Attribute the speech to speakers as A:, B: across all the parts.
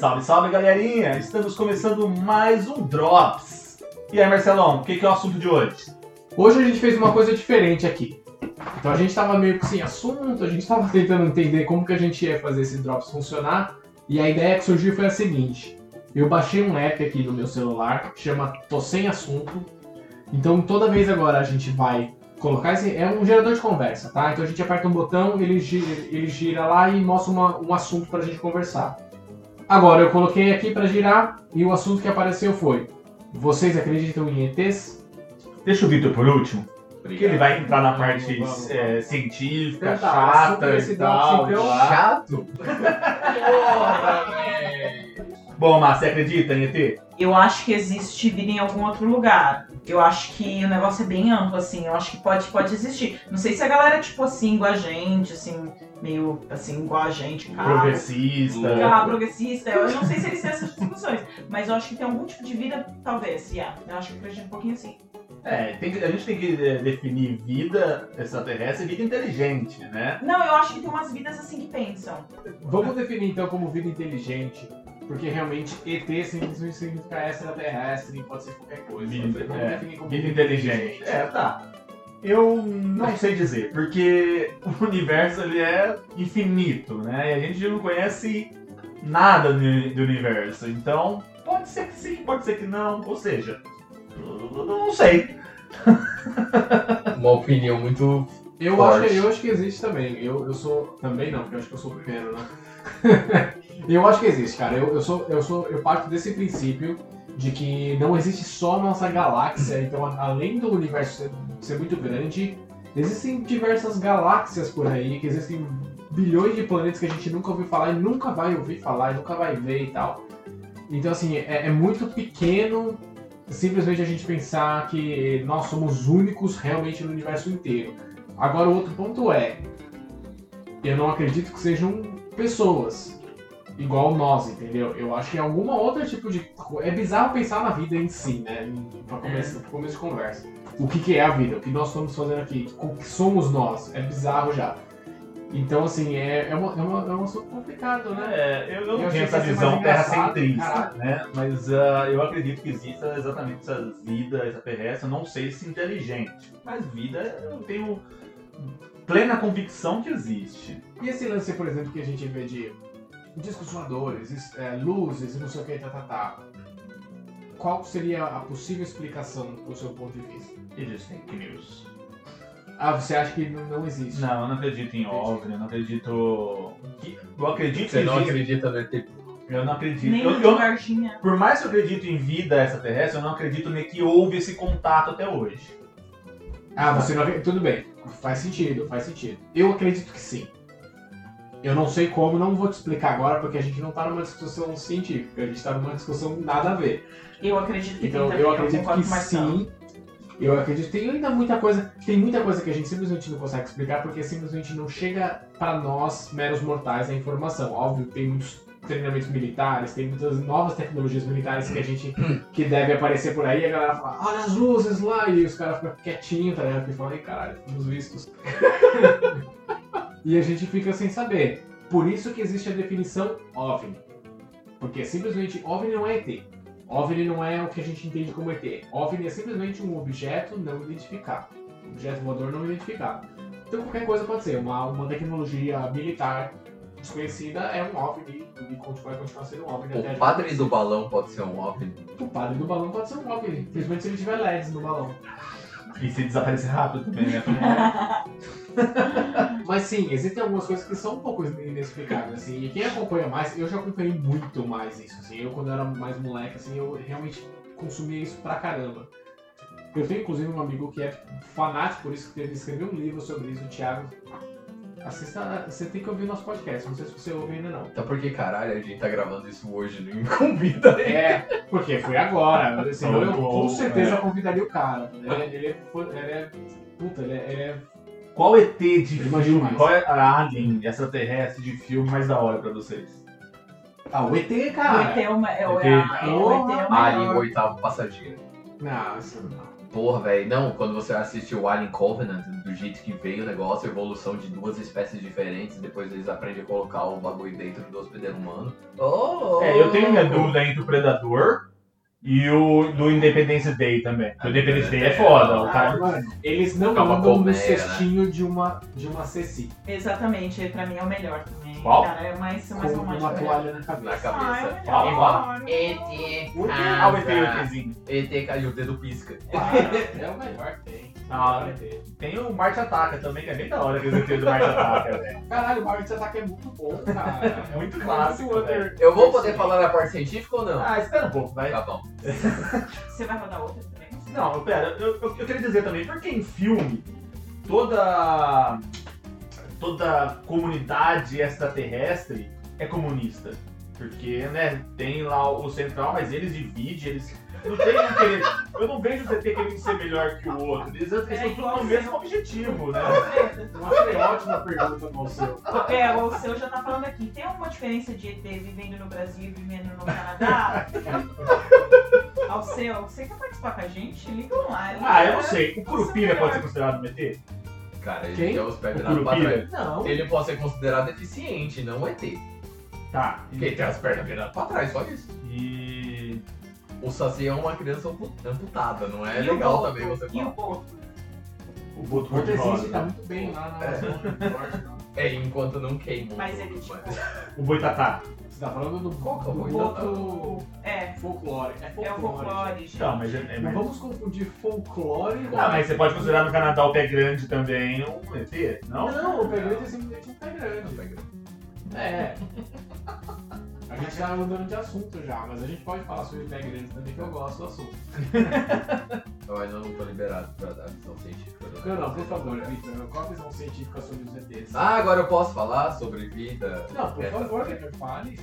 A: Salve, salve galerinha! Estamos começando mais um Drops. E aí, Marcelão, o que, é o assunto de hoje?
B: Hoje a gente fez uma coisa diferente aqui. Então a gente tava meio que sem assunto, a gente tava tentando entender como que a gente ia fazer esse Drops funcionar. E a ideia que surgiu foi a seguinte. Eu baixei um app aqui no meu celular chama Tô Sem Assunto. Então toda vez agora a gente vai colocar esse. É um gerador de conversa, tá? Então a gente aperta um botão, ele gira, ele gira lá e mostra uma- um assunto pra gente conversar. Agora eu coloquei aqui pra girar e o assunto que apareceu foi: Vocês acreditam em ETs?
A: Deixa o Vitor por último, porque ele vai entrar na parte
B: Vamos, vamos.
A: é, científica,
B: Então tá,
A: chata e tal.
B: Então.
A: Chato? Bom, Márcio, você acredita em ET?
C: Eu acho que existe vida em algum outro lugar. Eu acho que o negócio é bem amplo, assim. Eu acho que pode, pode existir. Não sei se a galera é, tipo assim, igual a gente, assim, meio assim, igual a gente, cara.
A: Progressista.
C: Ah, progressista. Eu não sei se eles têm essas discussões. Mas eu acho que tem algum tipo de vida, talvez. Yeah. Eu acho que eu acredito um pouquinho assim.
A: É, tem que- a gente tem que é, definir vida extraterrestre e vida inteligente, né?
C: Não, eu acho que tem umas vidas assim que pensam.
B: Vamos definir então como vida inteligente, porque realmente ET simplesmente significa extraterrestre, pode ser qualquer coisa.
A: Vida, é, Vida inteligente. É, tá. Eu não sei dizer, porque o universo ele é infinito, né? E a gente não conhece nada do universo. Então, pode ser que sim, pode ser que não. Ou seja, eu não sei.
D: uma opinião muito.
B: Eu
D: Forte.
B: acho, eu acho que existe também. Eu, eu sou. Também não, porque eu acho que eu sou o primeiro, né? eu acho que existe, cara. Eu, eu sou. Eu sou. Eu parto desse princípio de que não existe só a nossa galáxia, então além do universo ser, ser muito grande, existem diversas galáxias por aí, que existem bilhões de planetas que a gente nunca ouviu falar e nunca vai ouvir falar e nunca vai ver e tal. Então assim, é, é muito pequeno simplesmente a gente pensar que nós somos únicos realmente no universo inteiro. Agora o outro ponto é, eu não acredito que sejam pessoas igual nós, entendeu? Eu acho que é alguma outra tipo de é bizarro pensar na vida em si, né? Para começo, pra começo de conversa. O que, que é a vida? O que nós estamos fazendo aqui? O que somos nós? É bizarro já. Então assim é, é, uma, é, uma, é um assunto complicado, né?
A: É, eu, eu não
B: Eu
A: tenho
B: achei
A: essa visão terracentrista, né? Mas ah, eu acredito que exista exatamente essa vida extraterrestre. Eu não sei se inteligente, mas vida eu tenho plena convicção que existe.
B: E esse lance, por exemplo, que a gente vê de discos voadores, es- é, luzes e não sei o que, tá, tá, tá. Qual seria a possível explicação do seu ponto de vista?
A: Is fake news.
B: Ah, você acha que não, não existe?
A: Não, eu não acredito em OVNI, eu não acredito. que- Eu acredito
D: Você
A: que
D: não acredita no ET?
A: Eu não acredito.
C: Nem
A: Eu- eu- por mais que eu acredite em vida extraterrestre, eu não acredito nem que houve esse contato até hoje.
B: Ah, você não acredita? Tudo bem. Faz sentido, faz sentido. Eu acredito que sim. Eu não sei como, não vou te explicar agora, porque a gente não tá numa discussão científica, a gente tá numa discussão nada a ver.
C: Eu acredito que
B: Então eu acredito que sim. Eu acredito tem ainda muita coisa, tem muita coisa que a gente simplesmente não consegue explicar porque simplesmente não chega para nós meros mortais a informação. Óbvio, tem muitos treinamentos militares, tem muitas novas tecnologias militares que a gente que deve aparecer por aí e a galera fala, olha as luzes lá e os caras ficam quietinhos, tá ligado? Porque falam, caralho, fomos vistos. e a gente fica sem saber. Por isso que existe a definição OVNI. Porque simplesmente OVNI não é ET. OVNI não é o que a gente entende como ET. OVNI é simplesmente um objeto não identificado. Um objeto voador não identificado. Então qualquer coisa pode ser. Uma, uma tecnologia militar desconhecida é um OVNI e vai continuar sendo um OVNI
D: O padre do balão pode ser um OVNI.
B: O padre do balão pode ser um OVNI. Principalmente se ele tiver LEDs no balão.
A: E se desaparecer rápido também, né?
B: Mas sim, existem algumas coisas que são um pouco inexplicáveis, assim, e quem acompanha mais, eu já acompanhei muito mais isso, assim, eu quando era mais moleque, assim, eu realmente consumia isso pra caramba. Eu tenho inclusive um amigo que é fanático por isso, que ele escreveu um livro sobre isso, o Thiago. Assista, você tem que ouvir nosso podcast, não sei se você ouve ainda não.
D: Então por que caralho a gente tá gravando isso hoje? Não me convida aí.
B: É, porque foi agora, senão eu com certeza
A: é.
B: convidaria o cara. Ele, é- ele, é, ele é. Puta, ele é- ele é
A: Qual ET de
B: Imagino
A: filme,
B: mais.
A: qual é a alien extraterrestre de filme mais da hora pra vocês?
B: Ah, o ET,
C: O ET
B: cara.
C: é uma. É, o-
A: ET.
C: é, a- o ET é o
D: Alien, o oitavo passageiro.
B: Não, isso não.
D: Porra, velho. Não, quando você assiste o Alien Covenant, do jeito que veio o negócio, a evolução de duas espécies diferentes, depois eles aprendem a colocar o bagulho dentro do hospedeiro humano. Oh,
A: É, eu tenho minha dúvida entre o Predador e o do Independence Day também. O Independence Day é foda, o cara.
B: Eles não
D: uma
B: andam no
D: colmeia,
B: cestinho de uma de uma ceci,
C: Exatamente, pra mim é o melhor também.
A: Qual?
C: Cara, é mais,
B: com
C: mais
B: uma
C: romântico.
B: toalha na
D: Na
B: cabeça.
C: É o
D: cabeça.
C: melhor.
A: Qual?
D: ET.
A: Ah, o ET, o ETzinho.
D: ET caiu, o dedo pisca.
B: Ah, é o melhor que tem.
A: Ah,
B: É.
A: Tem o Marte Ataca também, que é bem da hora aquele ET do Marte Ataca, velho.
B: Caralho, o Mario de Ataque é muito bom, cara. É
A: Muito clássico,
D: Eu vou poder falar na parte científica ou não?
A: Ah, espera um pouco, vai.
D: Tá bom.
C: Você vai rodar outra também?
A: Não, pera, eu, eu, eu queria dizer também, porque em filme, toda. toda comunidade extraterrestre é comunista. Porque, né, tem lá o central, mas eles dividem, eles. Não tem um querer. Eu não vejo o ZT querendo ser melhor que o outro. Eles, eles
C: É
A: estão todos no mesmo objetivo, né?
B: Eu achei ótima pergunta seu.
C: É, o seu já tá falando aqui. Tem alguma diferença de ET vivendo no Brasil e vivendo no Canadá? Ao seu, você quer participar com a gente? Liga online.
A: Ah, eu não sei. O Curupira pode ser considerado um ET?
D: Cara, ele
B: Quem?
D: tem os pés
A: O
D: virados pra
A: Curupira?
D: trás.
B: Não.
D: Ele pode ser considerado deficiente, não ET.
A: Tá.
D: Porque ele tem as pernas viradas pra trás, só isso.
A: E.
D: O Saci é uma criança ampu- amputada, não é
C: E o
D: legal
C: Boto?
D: também você
C: E o
D: falar.
C: Boto?
A: O Boto
B: O Boto existe,
A: Cor-de-Rosa.
B: tá muito bem lá na
D: É.
B: zona do norte, não.
D: É, enquanto não queima.
C: Mas ele, tipo.
A: O Boitatá.
B: Você tá falando do,
D: Qual que é o
B: do
C: É,
B: folclore. É folclore.
C: é o folclore, gente.
A: Não, mas é, é mais
B: vamos confundir folclore
A: Ah, mas você pode considerar no Canadá o pé grande também um ET? Não?
B: Não, o pé grande é simplesmente um pé grande. É. A gente tá mudando de assunto já, mas a gente pode falar sobre grande também, que eu gosto do assunto.
D: Eu ainda não tô liberado pra dar visão científica.
B: Não, não,
D: negócio.
B: por favor, Victor, qual a visão científica sobre os ETs?
D: Ah, agora eu posso falar sobre vida.
B: Não, por favor, Victor, fale.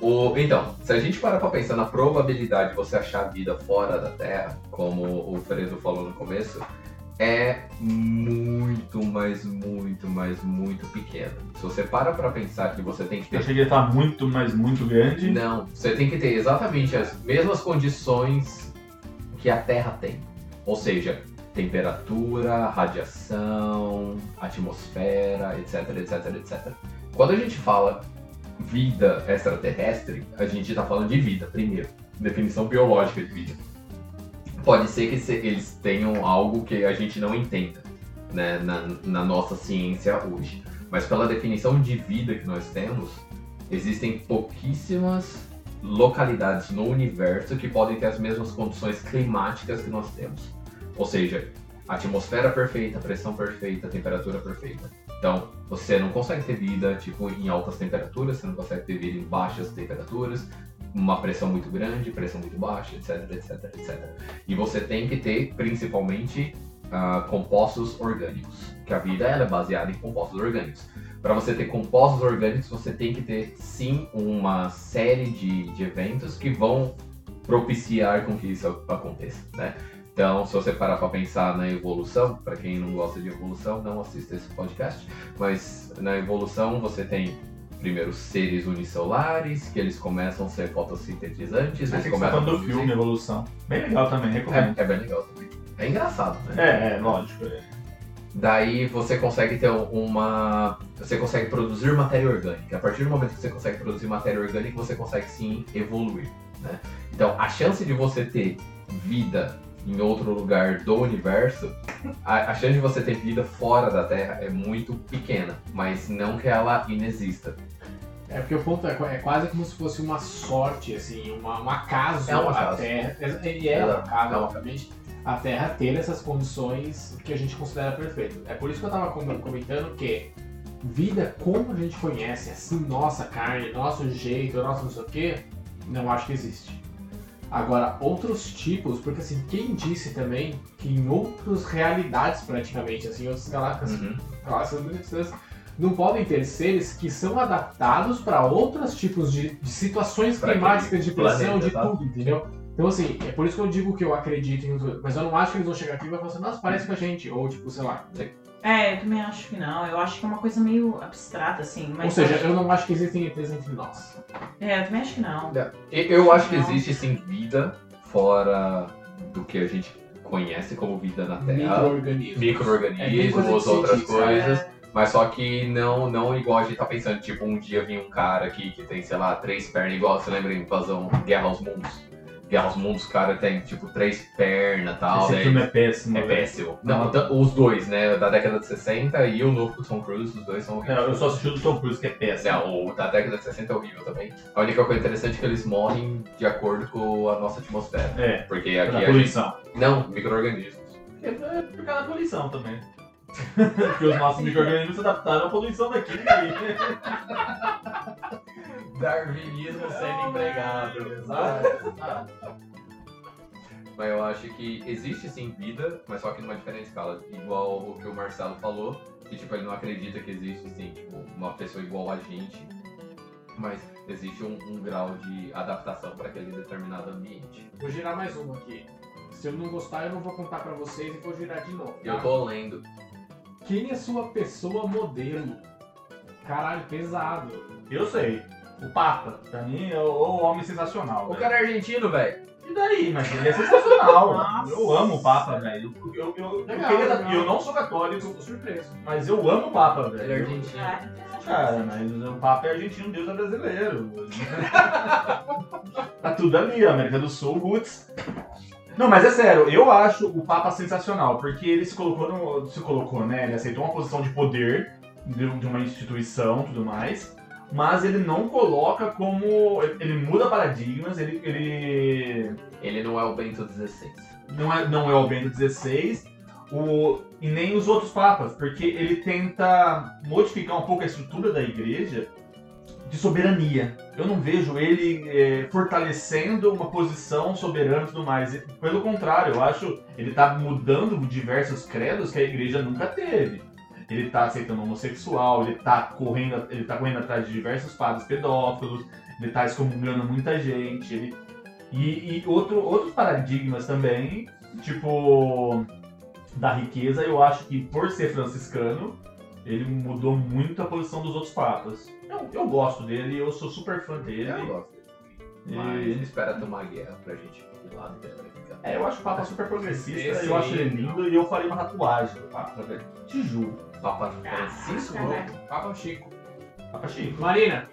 D: O, então, se a gente parar pra pensar na probabilidade de você achar vida fora da Terra, como o Fredo falou no começo, é muito, mas muito, mas muito pequena. Se você para pra pensar que você tem que
A: Eu
D: ter
A: achei que ele tá muito, mas muito grande.
D: Não, você tem que ter exatamente as mesmas condições que a Terra tem. Ou seja, temperatura, radiação, atmosfera, etc, etc, etc. Quando a gente fala vida extraterrestre, a gente está falando de vida, primeiro. Definição biológica de vida. Pode ser que eles tenham algo que a gente não entenda né, na, na nossa ciência hoje. Mas pela definição de vida que nós temos, existem pouquíssimas localidades no universo que podem ter as mesmas condições climáticas que nós temos. Ou seja, atmosfera perfeita, pressão perfeita, temperatura perfeita. Então, você não consegue ter vida tipo em altas temperaturas, você não consegue ter vida em baixas temperaturas, uma pressão muito grande, pressão muito baixa, etc, etc, etc. E você tem que ter, principalmente, ah, compostos orgânicos, que a vida ela é baseada em compostos orgânicos. Para você ter compostos orgânicos, você tem que ter sim uma série de, de eventos que vão propiciar com que isso aconteça, né? Então, se você parar para pensar na evolução, para quem não gosta de evolução, não assista esse podcast, mas na evolução você tem primeiro seres unicelulares, que eles começam a ser fotossintetizantes, eles
A: tá
D: começam a
A: do filme Evolução. Bem legal também, recomendo.
D: É, é bem legal também. É engraçado, né?
A: É, é, lógico. é.
D: Daí você consegue ter uma. Você consegue produzir matéria orgânica. A partir do momento que você consegue produzir matéria orgânica, você consegue sim evoluir. Né? Então a chance de você ter vida em outro lugar do universo, a, a chance de você ter vida fora da Terra é muito pequena, mas não que ela inexista.
B: É porque o ponto é, é quase como se fosse uma sorte, assim, uma, um acaso
D: É um
B: a
D: acaso.
B: Terra. E é um
D: Exato.
B: acaso,
D: É um
B: obviamente. a Terra ter essas condições que a gente considera perfeito. É por isso que eu tava com- comentando que vida como a gente conhece, assim, nossa carne, nosso jeito, nosso não sei o que, não acho que existe. Agora, outros tipos, porque assim, quem disse também que em outras realidades praticamente, assim, outras galáxias,
D: Uhum.
B: galáxias não podem ter seres que são adaptados para outros tipos de, de situações
D: Pra
B: climáticas, de pressão,
D: planeta,
B: de
D: tá?
B: tudo, entendeu? Então, assim, é por isso que eu digo que eu acredito em mas eu não acho que eles vão chegar aqui e vão falar assim, nossa, parece com a gente, ou tipo, sei lá.
C: É, eu também acho que não. Eu acho que é uma coisa meio abstrata, assim. Mas
B: ou seja,
C: eu acho-
B: eu não acho que existem ETs entre nós.
C: É, eu também acho que não.
D: Eu- Eu acho que
C: Não.
D: existe sim vida fora do que a gente conhece como vida na Terra.
B: Micro-organismos. É
D: Micro-organismos,
B: de
D: outras coisas.
C: É,
D: Mas só que não, não igual a gente tá pensando, tipo, um dia vinha um cara aqui que tem, sei lá, três pernas, igual você lembra em Invasão Guerra aos Mundos. Guerra aos Mundos, o cara tem, tipo, três pernas e tal.
A: Esse
D: daí-
A: filme é péssimo.
D: É
A: velho.
D: péssimo. Não, t- os dois, né? Da década de 60 e o novo do Tom Cruise, os dois são
A: Não,
D: horríveis.
A: eu só assisti o do Tom Cruise, que é péssimo.
D: Não, o da década de 60 é horrível também. A única coisa interessante é que eles morrem de acordo com a nossa atmosfera.
A: É,
D: Porque aqui a gente...
A: poluição.
D: Não, micro-organismos.
A: É, é por causa da poluição também. Porque os nossos micro-organismos se adaptaram à poluição daqui.
D: Darwinismo sendo empregado.
A: Exato.
D: Mas eu acho que existe sim vida, mas só que numa diferente escala. Igual o que o Marcelo falou, que tipo, ele não acredita que existe sim, tipo, uma pessoa igual a gente. Mas existe um, um grau de adaptação para aquele determinado ambiente.
B: Vou girar mais uma aqui. Se eu não gostar, eu não vou contar pra vocês e vou girar de novo.
D: Eu
B: tá?
D: tô lendo.
B: Quem é sua pessoa modelo? Caralho, pesado.
A: Eu sei. O Papa, pra mim, é o, o homem sensacional.
D: O
A: velho.
D: cara é argentino, velho.
A: E daí, mas ele é sensacional.
C: Nossa.
A: Eu amo o Papa, velho. Eu, eu, eu, eu,
B: Legal,
A: queria-
B: legal.
A: eu não sou católico,
B: Tô surpreso.
A: mas eu amo o Papa, velho.
D: Ele é
A: Eu-
D: argentino.
C: É,
A: Cara, mas o Papa é argentino, Deus é brasileiro. tá tudo ali, América do Sul, roots. Não, mas é sério, eu acho o Papa sensacional, porque ele se colocou, no, se colocou, né? Ele aceitou uma posição de poder de, de uma instituição e tudo mais, mas ele não coloca como. Ele, ele muda paradigmas, ele, ele
D: Ele não é o Bento XVI.
A: não é, não é o Bento XVI o, e nem os outros papas, porque ele tenta modificar um pouco a estrutura da igreja de soberania. Eu não vejo ele é, fortalecendo uma posição soberana e tudo mais. Pelo contrário, eu acho ele está mudando diversos credos que a igreja nunca teve. Ele está aceitando homossexual, ele está correndo, ele tá correndo atrás de diversos padres pedófilos, ele está excomungando muita gente, ele e, e outro, outros paradigmas também, tipo da riqueza, eu acho que por ser franciscano, ele mudou muito a posição dos outros papas. Eu, eu gosto dele, eu sou super fã dele.
D: Eu gosto dele. Mas ele espera ter uma guerra pra gente ir lá do ficar.
A: É, eu acho o Papa super progressista,
B: Esse-
A: eu acho ele lindo e eu faria uma tatuagem do Papa, velho. Te juro.
D: Papa Francisco?
C: Caraca.
B: Papa Chico.
A: Papa Chico.
B: Marina,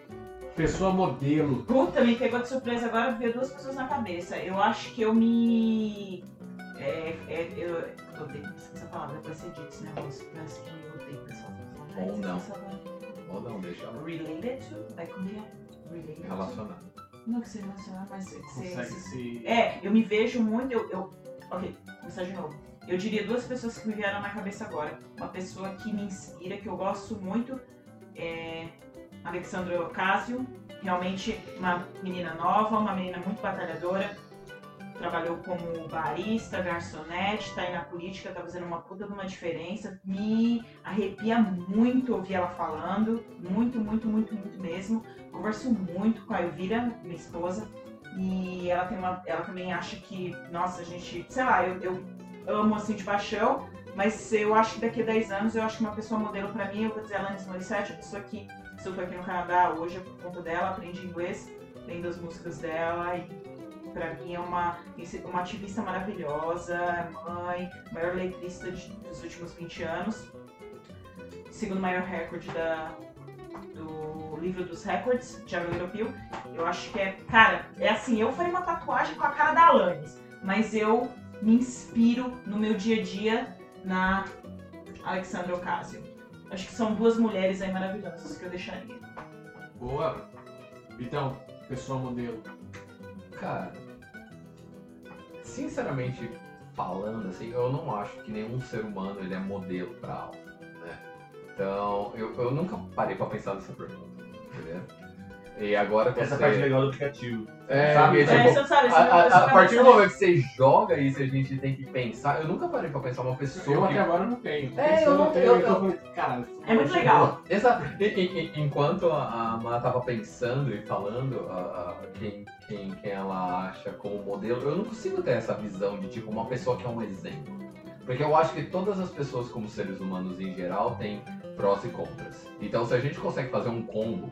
B: pessoa modelo.
C: Puta, me pegou de surpresa agora ver duas pessoas na cabeça. Eu acho que eu me. É, é, eu, eu odeio essa palavra, vai ser dito esse negócio. Parece que eu odeio pessoal.
D: Ou não. Ou não, deixa ela
C: Related to. É? Related
D: relacionar.
C: Não que seja relacionar, mas que
B: Consegue
C: seja.
B: se.
C: É, eu me vejo muito. Eu, eu... Ok, vou começar de novo. Eu diria duas pessoas que me vieram na cabeça agora. Uma pessoa que me inspira, que eu gosto muito, é Alexandra Ocasio. Realmente uma menina nova, uma menina muito batalhadora. Trabalhou como barista, garçonete, está aí na política, tá fazendo uma puta de uma diferença. Me arrepia muito ouvir ela falando. Muito, muito, muito, muito mesmo. Converso muito com a Elvira, minha esposa. E ela tem uma. Ela também acha que, nossa, a gente. Sei lá, eu, eu amo assim de paixão, mas eu acho que daqui a 10 anos eu acho que uma pessoa modelo pra mim, eu vou dizer Alanis Morissette, a pessoa que, se eu tô aqui no Canadá hoje é por conta dela, aprendi inglês, lendo as músicas dela e pra mim é uma, uma ativista maravilhosa, é mãe, maior letrista de- dos últimos 20 anos, segundo maior recorde da, do livro dos records, Diário Europeu. Eu acho que é, cara, é assim, eu faria uma tatuagem com a cara da Alanis, mas eu me inspiro no meu dia a dia na Alexandra Ocasio. Acho que são duas mulheres aí maravilhosas que eu deixaria.
B: Boa. Então, pessoa modelo.
D: Cara, sinceramente falando assim, eu não acho que nenhum ser humano ele é modelo para algo, né? Então, eu, eu nunca parei para pensar nessa pergunta, entendeu? E agora que
A: Essa
D: você...
A: parte legal do aplicativo.
D: É,
A: Sabe?
C: É,
D: tipo,
C: você sabe,
D: a,
C: você
D: a-
C: você
D: a
C: não
D: partir do momento que você joga isso, a gente tem que pensar. Eu nunca parei pra pensar uma pessoa
B: Eu
D: que
B: até agora não tenho.
D: É, eu
B: pensando
D: não-
B: até,
D: eu- eu-
B: falando, Cara,
C: É muito legal.
D: Essa, e- e- enquanto a, a Má tava pensando e falando a- a- quem, quem, quem ela acha como modelo, eu não consigo ter essa visão de tipo uma pessoa que é um exemplo. Porque eu acho que todas as pessoas, como seres humanos em geral, têm prós e contras. Então se a gente consegue fazer um combo,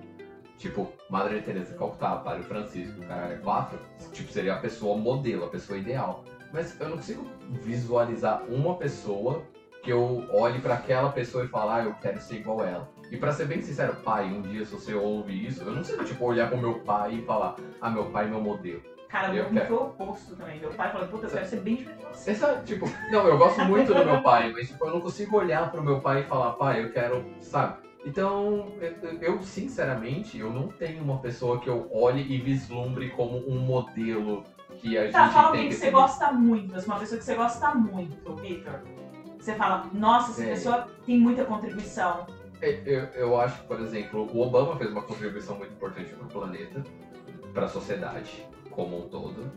D: tipo Madre Teresa de Calcutá, Padre Francisco, caralho, é quatro, tipo, seria a pessoa modelo, a pessoa ideal. Mas eu não consigo visualizar uma pessoa que eu olhe pra aquela pessoa e falar, ah, eu quero ser igual ela. E pra ser bem sincero, pai, um dia se você ouve isso, eu não sei, tipo, olhar pro meu pai e falar, ah, meu pai é meu modelo.
C: Cara,
D: Eu
C: eu
D: quero.
C: foi o oposto também. Meu pai falou, puta, eu quero ser bem diferente de você.
D: Essa, tipo, não, eu gosto muito do meu pai, mas tipo, eu não consigo olhar pro meu pai e falar, pai, eu quero, sabe? Então, eu, sinceramente, eu não tenho uma pessoa que eu olhe e vislumbre como um modelo que a
C: Tá,
D: gente
C: fala
D: tem
C: alguém
D: que
C: que você gosta muito, assim, uma pessoa que você gosta muito, Victor. Você fala, nossa, essa
D: É.
C: pessoa tem muita contribuição.
D: É, Eu, eu acho que, por exemplo, o Obama fez uma contribuição muito importante para o planeta, para a sociedade como um todo.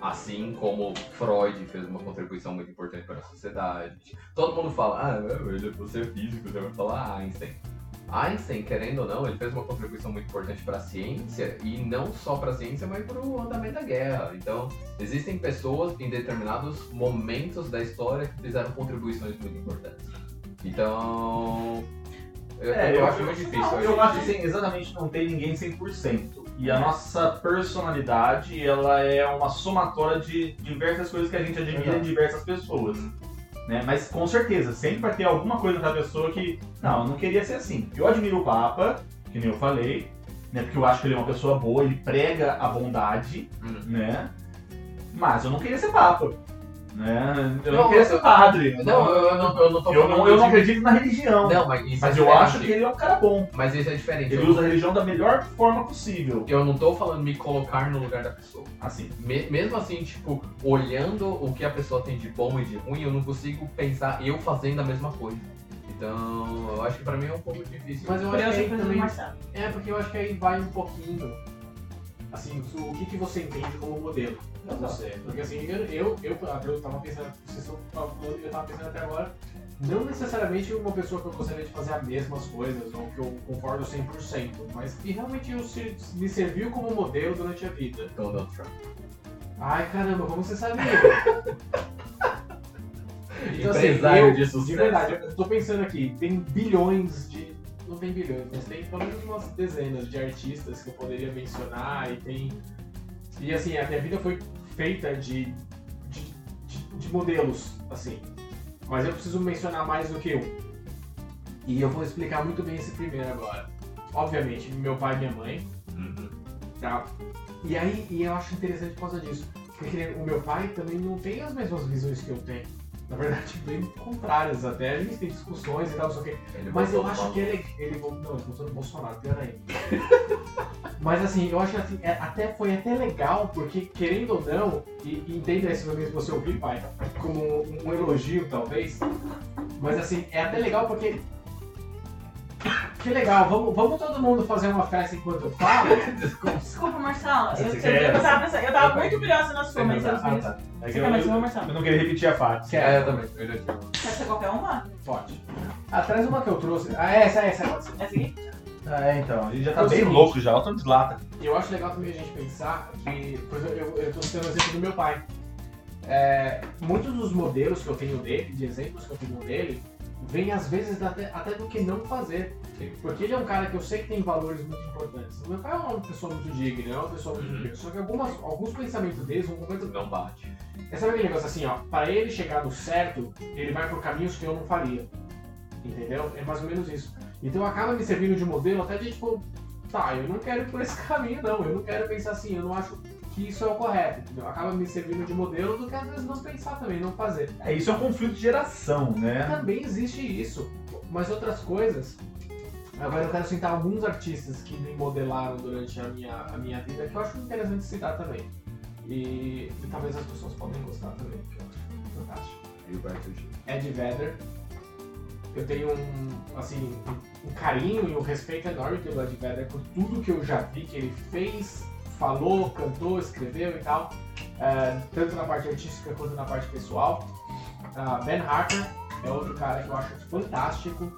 D: Assim como Freud fez uma contribuição muito importante para a sociedade. Todo mundo fala, ah, não, ele é você físico, você vai falar Einstein. Einstein, querendo ou não, ele fez uma contribuição muito importante para a ciência e não só para a ciência, mas para o andamento da guerra. Então, existem pessoas em determinados momentos da história que fizeram contribuições muito importantes. Então, eu,
A: É,
D: eu
A: eu-
D: acho muito difícil. a
A: Eu acho assim, exatamente não tem ninguém 100%. E a nossa personalidade, ela é uma somatória de diversas coisas que a gente admira em diversas pessoas. Né? Mas com certeza, sempre vai ter alguma coisa da pessoa que, não, eu não queria ser assim. Eu admiro o Papa, que nem eu falei, né? Porque eu acho que ele é uma pessoa boa, ele prega a bondade,
D: Hum.
A: né? Mas eu não queria ser Papa. Né? Eu não,
D: Não,
A: queria
D: eu-
A: ser padre.
D: Não, eu, eu não, eu não tô
A: eu,
D: falando
A: não, eu não
D: de-
A: acredito na religião.
D: Não, mas isso
A: mas
D: é
A: eu acho que ele é um cara bom.
D: Mas isso é diferente.
A: Ele
D: Eu,
A: usa a religião da melhor forma possível.
D: eu não tô falando me colocar no lugar da pessoa.
A: Assim.
D: Me- mesmo assim, tipo, olhando o que a pessoa tem de bom e de ruim, eu não consigo pensar eu fazendo a mesma coisa. Então, eu acho que pra mim é um pouco difícil.
B: Mas eu
C: Por
B: acho
C: eu
B: que
C: do
B: também.
C: Marcelo.
B: É, porque eu acho que aí vai um pouquinho. Assim, o que, que você entende como modelo pra você. Porque assim, eu, eu, eu, eu tava pensando, vocês estão falando, eu tava pensando até agora, não necessariamente uma pessoa que eu gostaria de fazer as mesmas coisas, ou que eu concordo 100%, mas que realmente eu se- me serviu como modelo durante a vida.
D: Donald Trump.
B: Ai caramba, como você sabia? Então,
D: Empresário
B: eu,
D: de sucesso.
B: verdade, eu tô pensando aqui, tem bilhões de. Não tem bilhões, mas tem pelo menos umas dezenas de artistas que eu poderia mencionar e tem. E assim, a minha vida foi feita de, de, de, de modelos, assim. Mas eu preciso mencionar mais do que um. E eu vou explicar muito bem esse primeiro agora. Obviamente, meu pai e minha mãe,
D: Uhum.
B: Tá? E aí, e eu acho interessante por causa disso. Porque o meu pai também não tem as mesmas visões que eu tenho. Na verdade, bem contrárias até. A gente tem discussões e tal, só que.
D: Ele
B: Mas eu acho que ele. ele não, ele votou no Bolsonaro, ainda. Mas assim, eu acho que assim, é- até, foi até legal, porque querendo ou não, e, e entenda isso também se você ouvir, pai, como um, um elogio talvez. Mas assim, é até legal porque. Que legal, vamos, vamos todo mundo fazer uma festa enquanto eu falo?
C: Desculpa, Marcelo.
A: Você
C: Eu, eu,
A: quer-
C: eu tava, pensando- eu tava muito curiosa na sua, mas eu
B: Ah, tá.
A: É
C: Você
A: eu,
C: quer mais uma,
A: eu,
C: Marcelo?
A: eu não queria repetir a fato.
D: É, eu também. Eu já.
C: Quer ser qualquer uma?
B: Pode. Ah, traz uma que eu trouxe. Ah, essa, essa, essa.
C: Essa aqui?
A: É, então. A gente já tá
B: É
A: bem
B: seguinte.
A: louco já, olha o tanto de lata.
B: E eu acho legal também a gente pensar que, por exemplo, eu, eu tô citando o exemplo do meu pai. É, muitos dos modelos que eu tenho dele, de exemplos que eu tenho dele, vêm às vezes até, até do que não fazer.
D: Sim.
B: Porque ele é um cara que eu sei que tem valores muito importantes. O meu pai é uma pessoa muito digna, é uma pessoa muito
D: Uhum.
B: digna. Só que algumas, alguns pensamentos deles, um momento.
D: Não bate.
B: É sabe aquele negócio assim, ó, para ele chegar no certo, ele vai por caminhos que eu não faria. Entendeu? É mais ou menos isso. Então acaba me servindo de modelo até de tipo, tá, eu não quero ir por esse caminho, não. Eu não quero pensar assim, eu não acho que isso é o correto. Entendeu? Acaba me servindo de modelo do que às vezes não pensar também, não fazer.
A: É, isso é um conflito de geração, né?
B: Também existe isso. Mas outras coisas. Agora eu quero citar alguns artistas que me modelaram durante a minha, a minha vida que eu acho interessante citar também. E, e talvez as pessoas podem gostar também, porque eu acho fantástico.
D: Gilberto Gil.
B: Ed Vedder. Eu tenho um, assim, um carinho e um respeito enorme pelo Ed Vedder por tudo que eu já vi que ele fez, falou, cantou, escreveu e tal, eh, tanto na parte artística quanto na parte pessoal. Ah, ben Harper é outro cara que eu acho fantástico,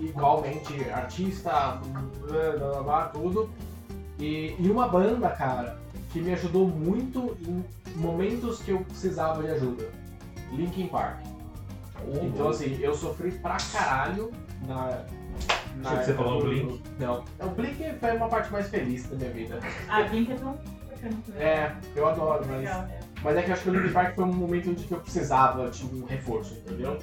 B: igualmente artista, blá, blá, blá, blá, tudo. E, e uma banda, cara, que me ajudou muito em momentos que eu precisava de ajuda. Linkin Park. Então assim, eu sofri pra caralho na. Na
A: Achei que você falou
B: do-
A: Blink.
B: Não. O Blink foi uma parte mais feliz da minha vida.
C: A Blink é tão.
B: É, eu adoro, mas.
C: Legal, é.
B: Mas é que eu acho que o Linkin Park foi um momento onde eu precisava de um reforço, entendeu?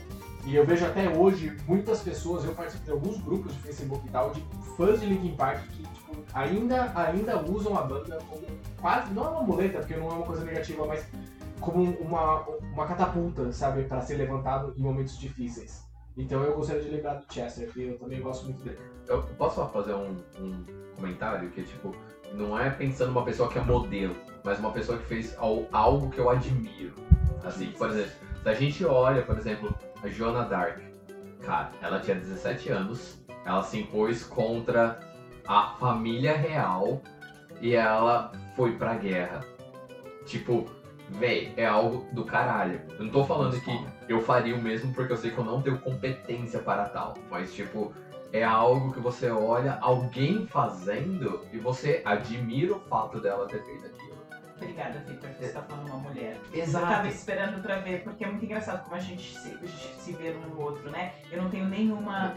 B: E eu vejo até hoje muitas pessoas, eu participo de alguns grupos de Facebook e tal, de fãs de Linkin Park que tipo, ainda, ainda usam a banda como quase, não é uma muleta, porque não é uma coisa negativa, mas como uma, uma catapulta, sabe, para ser levantado em momentos difíceis. Então eu gostaria de lembrar do Chester, que eu também gosto muito dele.
D: Eu posso só fazer um, um comentário que, tipo, não é pensando numa pessoa que é modelo, mas uma pessoa que fez al- algo que eu admiro. Assim, por exemplo, se a gente olha, por exemplo, a Joana Dark, cara, ela tinha 17 anos, ela se impôs contra a família real e ela foi pra guerra. Tipo, véi, é algo do caralho. Eu não tô falando que eu faria o mesmo porque eu sei que eu não tenho competência para tal, mas, tipo, é algo que você olha alguém fazendo e você admira o fato dela ter feito aquilo.
C: Obrigada, Victor, você tá falando uma mulher. Eu
D: Exato.
C: tava esperando pra ver, porque é muito engraçado como a gente se, a gente se vê um no outro, né? Eu não tenho nenhuma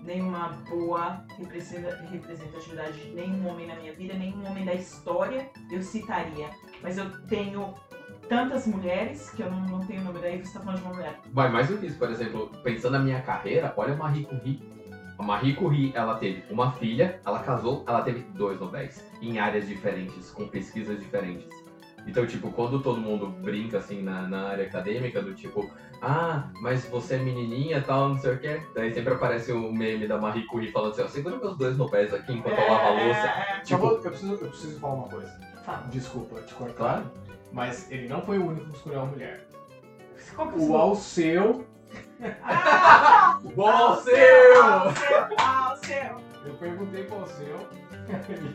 C: nenhuma boa representa- representatividade de nenhum homem na minha vida, nenhum da história eu citaria. Mas eu tenho tantas mulheres que eu não, não tenho o nome daí, você tá falando de uma mulher.
D: Vai mais do que isso, por exemplo, pensando na minha carreira, olha a Marie Curie. A Marie Curie, ela teve uma filha, ela casou, ela teve dois Nobéis, em áreas diferentes, com pesquisas diferentes. Então, tipo, quando todo mundo brinca, assim, na, na área acadêmica, do tipo, ah, mas você é menininha e tal, não sei o quê. Daí sempre aparece o meme da Marie Curie falando assim, ó, segura meus dois Nobéis aqui enquanto eu lavo a louça.
C: É,
B: Só
D: Tipo-
B: eu, preciso, eu preciso falar uma coisa.
C: fala.
B: Desculpa te cortar.
D: Claro.
B: Mas ele não foi o único que escolheu uma mulher.
C: Qual que é
B: O Alceu,
C: Ah,
D: Bom
C: Alceu! Alceu!
B: eu perguntei pro Alceu,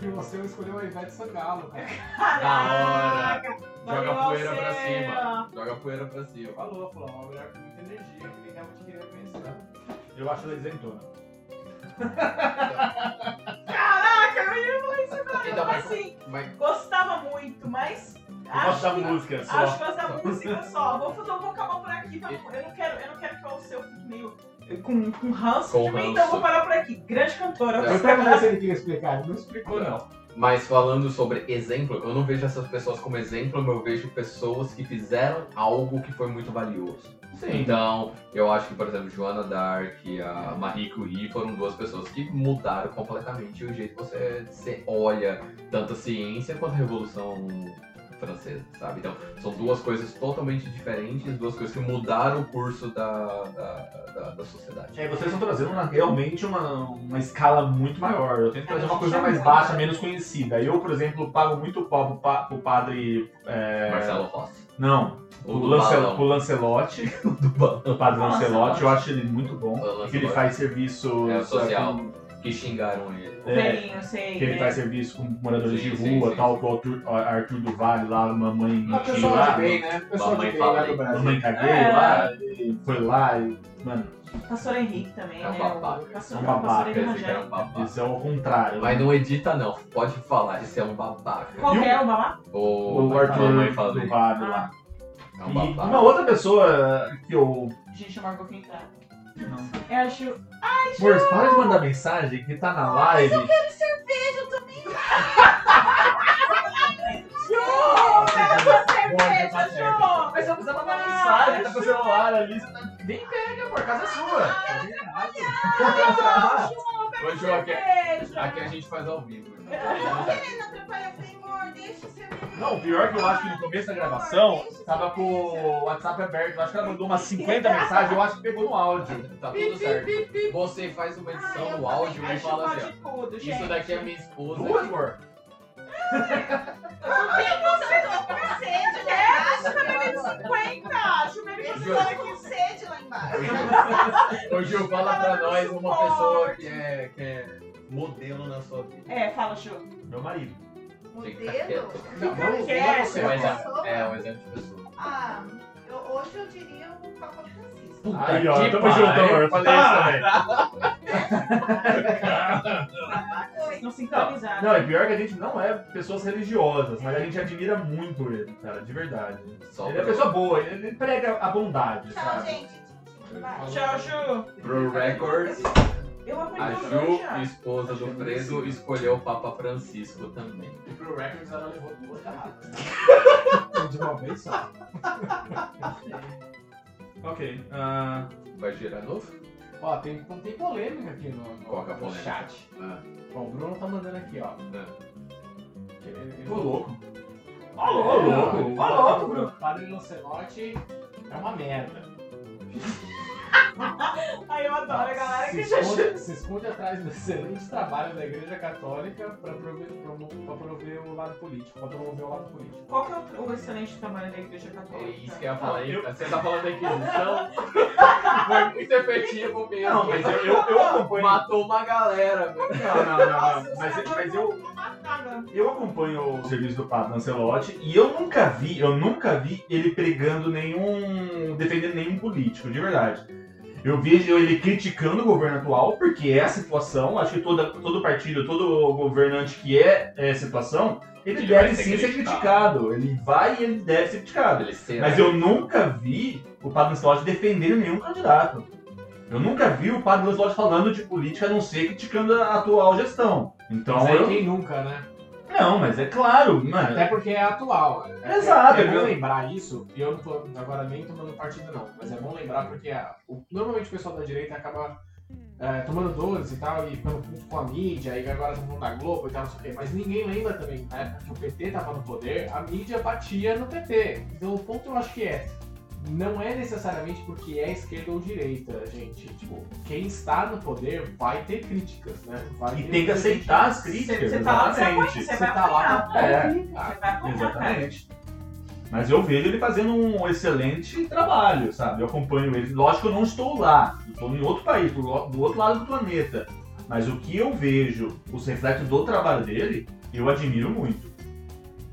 B: e o Alceu escolheu a Ivete Sangalo, cara.
C: Caraca!
D: Joga
C: Valeu,
D: poeira pra cima. Joga poeira pra cima.
B: Falou, falou, uma mulher com muita energia que ele realmente queria conhecer.
A: Eu acho ela isentona.
C: Caraca, eu ia falar isso agora.
D: Então, mas-
C: assim,
D: Mas
C: gostava muito, mas.
A: Eu gosto da
C: que-
A: música só.
C: Acho que gosto da música só. Vou, fazer- vou acabar por aqui. Pra, eu, não quero, eu não quero que o Alceu fique meio com, com ranço
D: Com
C: de mim,
D: ranço.
C: então eu vou parar por aqui. Grande cantora.
B: Eu perguntei se ele queria explicar, ele não explicou não.
D: Mas falando sobre exemplo, eu não vejo essas pessoas como exemplo, mas eu vejo pessoas que fizeram algo que foi muito valioso. Então, eu acho que, por exemplo, Joana Dark e a Marie Curie foram duas pessoas que mudaram completamente o jeito que você, você olha tanto a ciência quanto a Revolução Francesa, sabe? Então, são duas coisas totalmente diferentes, duas coisas que mudaram o curso da, da, da, da sociedade.
A: É, vocês estão trazendo uma- realmente uma, uma escala muito maior. Eu tento trazer uma coisa mais baixa, menos conhecida. Eu, por exemplo, pago muito pau pro, pro padre. é,
D: Marcelo Rossi.
A: Não,
D: O
A: o
D: do
A: Lance,
D: balão.
A: pro Lancelotti. O padre Lancelotti, eu acho ele muito bom.
D: O
A: Que ele faz serviço.
D: É, o social.
A: com-
D: Que xingaram ele.
C: O
A: É,
C: velhinho, eu sei.
A: que ele
C: né?
A: faz serviço com moradores
D: Sim,
A: de rua,
D: sim,
A: tal, com o Arthur, Arthur do Vale lá, mamãe
B: Uma pessoa
A: lá.
B: de bem, né? Pessoa
D: Mamãe
B: de bem lá do Brasil.
A: Mamãe caguei
C: É.
A: lá, e foi lá e. Mano,
C: Pastor Henrique também,
D: É um
C: né?
D: babaca.
C: Pastor,
A: É um
C: pastor
A: babaca,
C: Henrique
D: cara é um babaca.
A: isso é o contrário.
D: Mas
A: né?
D: não edita não, pode falar, esse é um babaca.
C: Qual que é o babá?
D: O,
A: O Arthur
D: mamãe
A: do. Vale lá.
D: É um
A: E
D: babaca.
A: uma outra pessoa que eu.
C: Gente, o Quintana.
A: Não.
C: Eu acho.
A: Amor, para de mandar mensagem que tá na live.
C: cerveja também. Jô! Pega sua cerveja, Jô!
A: Mas você precisa mandar
C: Ah,
A: mensagem, tá com o celular ali. Você tá... Nem pega, amor, a casa é sua.
C: Jô, pega
D: Ô, aqui-. Aqui a gente faz ao vivo. né?
E: Não atrapalha, eu falei, amor, deixa você ver.
A: Não, o pior é que eu acho que no começo da gravação tava com o WhatsApp aberto. Eu acho que ela mandou umas 50 mensagens, eu acho que pegou no áudio.
D: Tá tudo certo. Você faz uma edição no áudio e fala assim, ó. Isso daqui é minha esposa.
A: Duas, amor.
C: Não
D: tem
E: consultor com sede, né? Acho que 50. Acho que com sede lá embaixo.
D: Ô, Gil, fala pra nós uma pessoa que é, que é modelo na sua vida.
C: É, fala, Gil.
A: Meu marido.
E: Modelo?
B: Não, não, é você.
D: É,
E: é,
D: é, um exemplo de pessoa.
E: Ah, hoje eu diria o Papa Francisco.
D: Puta,
A: aí, ó, tamo junto, amor. Eu falei isso também.
C: Não sincronizaram.
A: Não, é pior que a gente não é pessoas religiosas, mas a gente admira muito ele, cara, de verdade.
D: Só
A: Ele é pessoa boa, ele prega a bondade,
E: Tchau,
A: sabe?
E: gente. Vai.
C: Tchau, Ju.
D: Pro records,
C: Eu
D: a Ju,
C: já.
D: esposa do Fredo, escolheu o Papa Francisco também.
B: E pro Records ela levou duas garrafas. De uma vez só.
A: Ok. ah,
D: Vai girar novo?
B: Ó, tem, tem polêmica aqui no, no,
D: é
B: no chat.
D: Ah,
B: Ó, o Bruno tá mandando aqui, ó.
D: ah.
B: Ele- ele-
A: Ô, louco.
B: Ó,
A: Ô, louco.
B: Ó, louco, Bruno. Padre Lancelotti é uma merda.
C: Ai, eu adoro a galera
B: se
C: que já
B: esconde, se esconde atrás do excelente trabalho da Igreja Católica para promover, pra promover o lado político, para promover o lado político.
C: Qual que é o, o excelente trabalho da Igreja
D: É
C: Católica?
D: isso que eu ia falar aí.
A: eu-
D: Você tá falando da Inquisição? Foi muito efetivo mesmo.
A: Não, mas eu, eu, eu acompanho.
D: Matou uma galera, velho.
A: Não, não, não, não.
C: Nossa,
A: Mas, mas eu, eu acompanho o serviço do Padre Lancelotti e eu nunca vi, eu nunca vi ele pregando nenhum. defendendo nenhum político, de verdade. Eu vejo ele criticando o governo atual, porque é a situação, acho que toda, todo partido, todo governante que é, é a situação, ele,
D: Ele
A: deve sim ser
D: criticado.
A: criticado. Ele vai e ele deve ser criticado. Mas eu nunca vi o Padre Lancelotti defendendo nenhum candidato. Eu nunca vi o Padre Lancelotti falando de política, a não ser criticando a atual gestão. Então,
B: Mas aí
A: eu...
B: quem nunca, né?
A: Não, mas é claro, mano.
B: Até porque é atual. É,
A: Exato,
B: É, é bom
A: eu-
B: lembrar isso, e eu não tô agora nem tomando partido não, mas é bom lembrar porque a- o- normalmente o pessoal da direita acaba é, tomando dores e tal, e puto com a mídia, e agora estão falando da Globo e tal, não sei o quê. Mas ninguém lembra também, na época que o PT tava no poder, a mídia batia no PT. Então o ponto eu acho que é, não é necessariamente porque é esquerda ou direita, gente. Tipo, quem está no poder vai ter críticas, né? Vai
A: E tem que aceitar as
C: Você
A: críticas,
C: você tá lá, você
A: exatamente.
C: você
B: Você
C: vai
B: tá lá
A: É.
C: Você vai apanhar, cara.
A: Mas eu vejo ele fazendo um excelente trabalho, sabe? Eu acompanho ele. Lógico que eu não estou lá, eu estou em outro país, do, outro lado do planeta. Mas o que eu vejo, os reflexos do trabalho dele, eu admiro muito.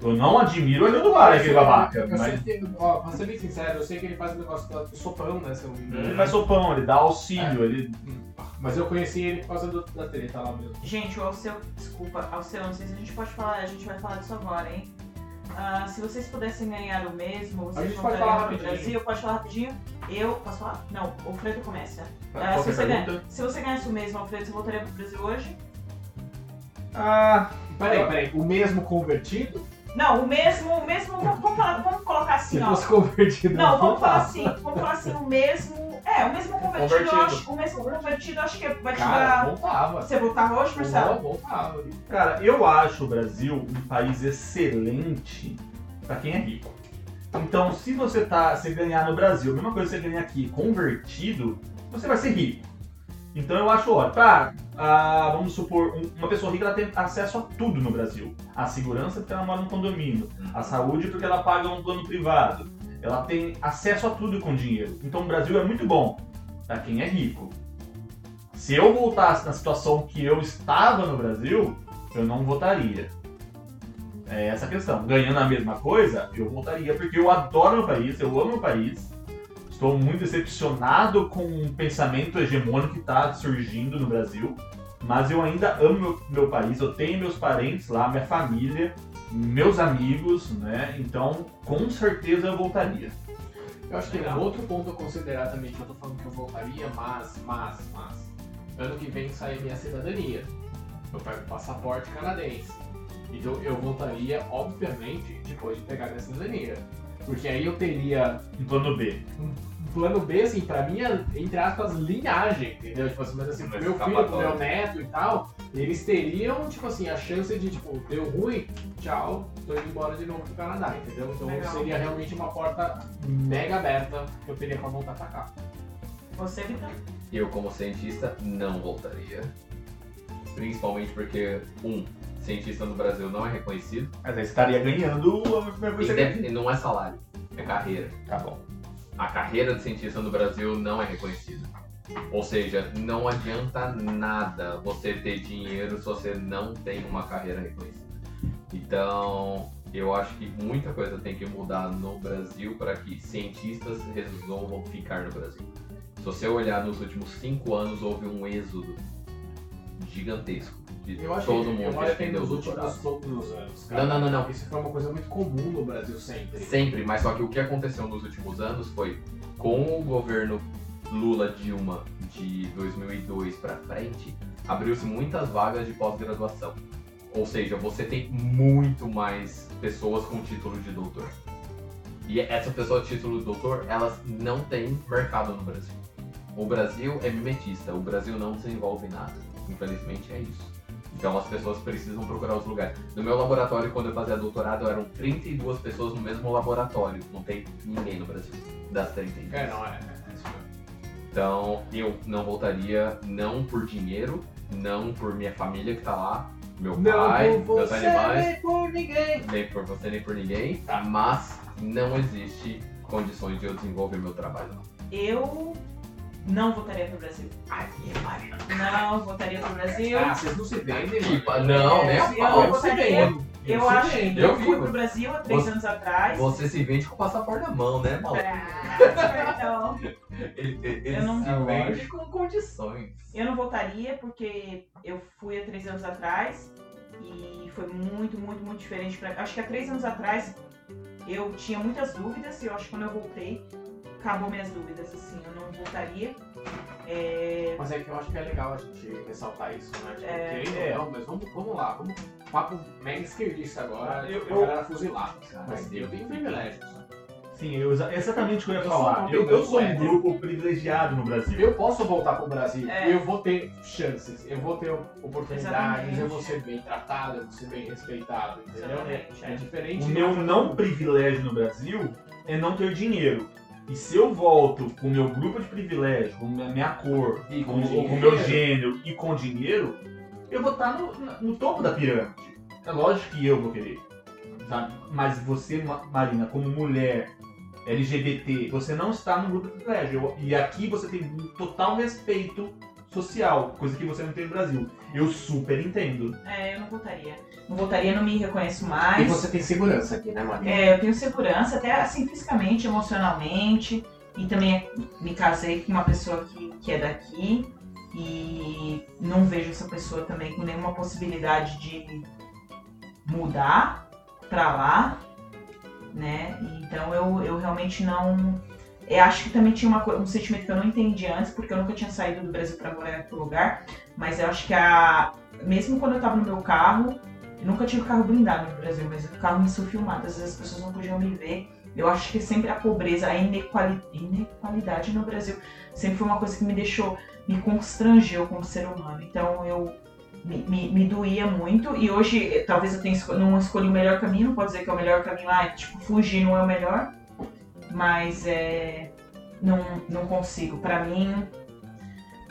A: Eu não admiro ele do Vale, aquele babaca.
B: Eu
A: Mas
B: sei que, ó, pra ser bem sincero, eu sei que ele faz um negócio do sopão, né? Se eu
A: ele faz sopão, ele dá auxílio, ele.
B: Mas eu conheci ele por causa do, da treta lá mesmo.
C: Gente, o Alceu, desculpa, Alceu, não sei se a gente pode falar, a gente vai falar disso agora, hein? Ah, se vocês pudessem ganhar o mesmo, vocês
B: gente pode
C: voltariam
B: falar
C: pro
B: rapidinho.
C: Brasil? Pode falar rapidinho? Eu, posso falar? Não, o Fredo começa. Ah, se, você ganha, se você ganhasse o mesmo, Alfredo, você voltaria pro Brasil hoje?
A: Ah,
B: Peraí, peraí, o mesmo convertido?
C: Não, o mesmo, o mesmo, vamos, vamos falar- vamos colocar assim,
B: Se
C: ó.
B: fosse convertido,
C: Não, vamos falar assim, vamos falar assim, o mesmo. É, o mesmo convertido,
D: Convertido.
C: acho. O mesmo convertido, acho que vai te dar.
B: voltava.
C: Você voltava hoje, Marcelo?
B: Voltava.
A: Cara, eu acho o Brasil um país excelente pra quem é rico. Então, se você tá, se ganhar no Brasil, a mesma coisa que você ganha aqui convertido, você vai ser rico. Então eu acho ótimo. Tá, ah, vamos supor, um- uma pessoa rica ela tem acesso a tudo no Brasil. A segurança porque ela mora num condomínio. A saúde porque ela paga um plano privado. Ela tem acesso a tudo com dinheiro. Então o Brasil é muito bom pra quem é rico. Se eu voltasse na situação que eu estava no Brasil, eu não votaria. É essa a questão. Ganhando a mesma coisa, eu votaria porque eu adoro meu país, eu amo meu país. Estou muito decepcionado com o pensamento hegemônico que está surgindo no Brasil. Mas eu ainda amo meu, meu país, eu tenho meus parentes lá, minha família, meus amigos, né? Então, com certeza eu voltaria.
B: Eu acho que
D: Legal.
B: um outro ponto a considerar também, que eu tô falando que eu voltaria, mas, mas, mas. Ano que vem sai a minha cidadania. Eu pego o passaporte canadense. Então eu voltaria, obviamente, depois de pegar minha cidadania. Porque aí eu teria
A: Um plano B.
B: um plano B, assim, pra minha, entre aspas, linhagem, entendeu? Tipo assim, mas assim, pro
D: Mas
B: meu filho, pro meu neto e tal, eles teriam, tipo assim, a chance de, tipo, deu ruim, tchau, tô indo embora de novo pro Canadá, entendeu? Então
C: Legal.
B: seria realmente uma porta mega aberta que eu teria pra voltar pra cá.
C: Você, Vitor?
D: Eu, como cientista, não voltaria. Principalmente porque, um, cientista no Brasil não é reconhecido.
A: Mas aí estaria ganhando a mesma coisa que
D: não é salário, é carreira.
A: Tá bom.
D: A carreira de cientista no Brasil não é reconhecida. Ou seja, não adianta nada você ter dinheiro se você não tem uma carreira reconhecida. Então, eu acho que muita coisa tem que mudar no Brasil para que cientistas resolvam ficar no Brasil. Se você olhar nos últimos cinco anos, houve um êxodo gigantesco de
B: Eu acho
D: todo
B: que,
D: mundo
B: eu
D: que
B: acho que nos últimos anos,
D: Não,
B: cara.
D: não, não, não.
B: Isso foi uma coisa muito comum no Brasil sempre.
D: Sempre, mas só que o que aconteceu nos últimos anos foi com o governo Lula Dilma de 2002 para frente, abriu-se muitas vagas de pós-graduação. Ou seja, você tem muito mais pessoas com título de doutor. E essa pessoa de título de doutor, elas não têm mercado no Brasil. O Brasil é mimetista, o Brasil não desenvolve nada. Infelizmente é isso. Então as pessoas precisam procurar os lugares. No meu laboratório, quando eu fazia doutorado, eram 32 pessoas no mesmo laboratório. Não tem ninguém no Brasil das 32.
B: É, não, é. é isso.
D: Então eu não voltaria, não por dinheiro, não por minha família que tá lá, meu pai, meus animais,
B: nem por ninguém.
D: nem por você, nem por ninguém,
B: Tá.
D: mas não existe condições de eu desenvolver meu trabalho. não.
C: Eu não votaria pro Brasil.
D: Ai, Marina.
C: Não votaria pro Brasil.
B: Ah, vocês não se vendem, mano.
D: Tipo, não, a
C: eu não votaria. Eu
B: se
C: acho que
D: Eu
C: eu fui pro Brasil há três
D: Você-
C: anos atrás.
D: Você se vende com o passaporte na mão, né, maluco?
C: Ah, então,
D: Ele, ele- ele
C: Eu não-
D: se vende com condições.
C: eu não votaria porque eu fui há três anos atrás e foi muito, muito, muito diferente. Pra... Acho que há três anos atrás eu tinha muitas dúvidas e eu acho que quando eu voltei acabou minhas dúvidas. Assim, eu não voltaria. É,
B: Mas é que eu acho que é legal a gente ressaltar isso, né? Tipo,
C: É.
B: querendo ou não, mas vamos, vamos lá, vamos. Papo mega esquerdista agora,
A: Eu-
B: eu,
A: eu-
B: a galera fuzilada. Mas eu tenho privilégios.
A: Sim, eu, exa- exatamente o que eu ia falar. Eu, eu sou um grupo privilegiado no Brasil.
B: Eu posso voltar pro Brasil,
C: É.
B: eu vou ter chances, eu vou ter oportunidades,
C: Exatamente.
B: eu vou ser bem tratado, eu vou ser bem respeitado, entendeu?
C: Exatamente,
B: É
C: é.
B: diferente.
A: O meu não privilégio no Brasil é não ter dinheiro. E se eu volto com o meu grupo de privilégio, com a minha cor,
B: E com
A: o meu gênero e com dinheiro, eu vou estar no, no topo da pirâmide. É lógico que eu vou querer. sabe? Mas você, Ma- Marina, como mulher LGBT, você não está no grupo de privilégio. E aqui você tem um total respeito social, coisa que você não tem no Brasil. Eu super entendo.
C: é, eu não votaria. Não votaria, não me reconheço
B: E
C: mais.
B: você tem segurança aqui, né, Maria?
C: É, eu tenho segurança, até assim, fisicamente, emocionalmente. E também me casei com uma pessoa que, que é daqui. E não vejo essa pessoa também com nenhuma possibilidade de mudar pra lá, né? Então eu, eu realmente não. Eu acho que também tinha uma, um sentimento que eu não entendi antes, porque eu nunca tinha saído do Brasil pra morar em outro lugar. Mas eu acho que a. Mesmo quando eu tava no meu carro, eu nunca tive carro blindado no Brasil, mas o carro me sou filmado, às vezes as pessoas não podiam me ver. Eu acho que sempre a pobreza, a inequali- inequalidade no Brasil sempre foi uma coisa que me deixou, me constrangeu como ser humano. Então eu me, me, me doía muito e hoje eh, talvez eu tenha não escolhi o melhor caminho, não pode dizer que é o melhor caminho, ah, tipo, fugir não é o melhor, mas é, não, não consigo. Pra mim,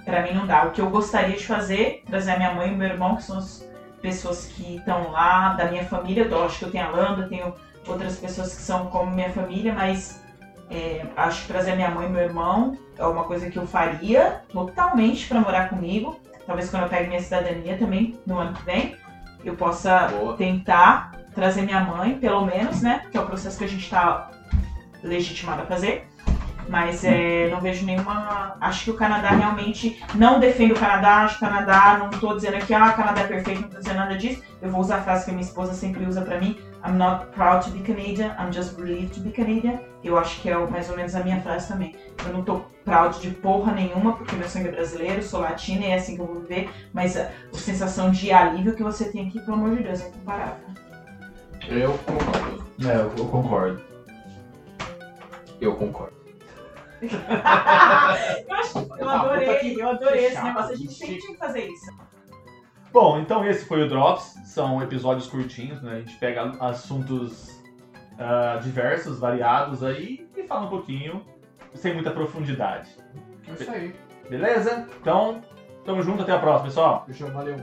C: para mim não dá. O que eu gostaria de fazer, trazer a minha mãe e o meu irmão, que são as pessoas que estão lá, da minha família, eu acho que eu tenho a Landa, tenho outras pessoas que são como minha família, mas é, acho que trazer minha mãe e meu irmão é uma coisa que eu faria totalmente para morar comigo. Talvez quando eu pegue minha cidadania também, no ano que vem, eu possa
D: Boa.
C: tentar trazer minha mãe, pelo menos, né? Que é o processo que a gente está legitimado a fazer. Mas é, não vejo nenhuma. Acho que o Canadá realmente. Não defendo o Canadá, acho que o Canadá. Não tô dizendo aqui, ah, o Canadá é perfeito, não tô dizendo nada disso. Eu vou usar a frase que a minha esposa sempre usa pra mim: I'm not proud to be Canadian, I'm just relieved to be Canadian. Eu acho que é mais ou menos a minha frase também. Eu não tô proud de porra nenhuma, porque meu sangue é brasileiro, sou latina e é assim que eu vou viver. Mas a, a sensação de alívio que você tem aqui, pelo amor de Deus, é incomparável.
B: Eu concordo.
A: É, eu, eu concordo.
D: Eu concordo.
C: Eu, acho, eu
B: puta
C: adorei, eu adorei esse negócio. A gente sempre tinha que fazer isso.
A: Bom, então esse foi o Drops. São episódios curtinhos, né? A gente pega assuntos ah, diversos, variados aí e fala um pouquinho sem muita profundidade.
B: É isso aí.
A: Beleza? Então, tamo junto, até a próxima, pessoal.
B: Fechou, valeu.